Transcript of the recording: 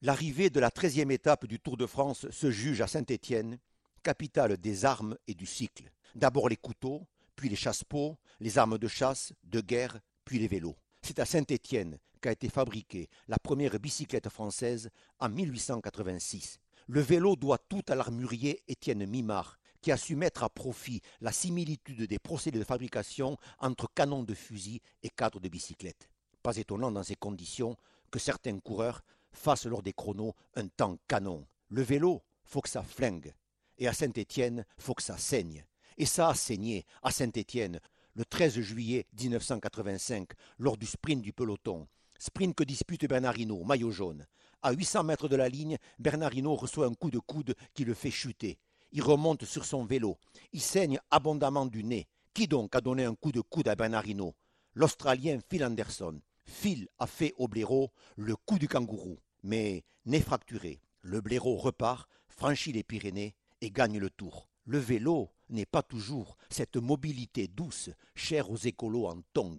L'arrivée de la treizième étape du Tour de France se juge à Saint-Étienne, capitale des armes et du cycle. D'abord les couteaux, puis les chasse-peaux, les armes de chasse, de guerre, puis les vélos. C'est à Saint-Étienne qu'a été fabriquée la première bicyclette française en 1886. Le vélo doit tout à l'armurier Étienne Mimard, qui a su mettre à profit la similitude des procédés de fabrication entre canons de fusil et cadres de bicyclette. Pas étonnant dans ces conditions que certains coureurs fasse lors des chronos un temps canon. Le vélo, faut que ça flingue. Et à Saint-Étienne, faut que ça saigne. Et ça a saigné à Saint-Étienne le 13 juillet 1985 lors du sprint du peloton. Sprint que dispute Bernardino, maillot jaune. À 800 mètres de la ligne, Bernardino reçoit un coup de coude qui le fait chuter. Il remonte sur son vélo. Il saigne abondamment du nez. Qui donc a donné un coup de coude à Bernardino? L'Australien Phil Anderson. Phil a fait au blaireau le coup du kangourou mais n'est fracturé. Le blaireau repart, franchit les Pyrénées et gagne le tour. Le vélo n'est pas toujours cette mobilité douce chère aux écolos en tongs.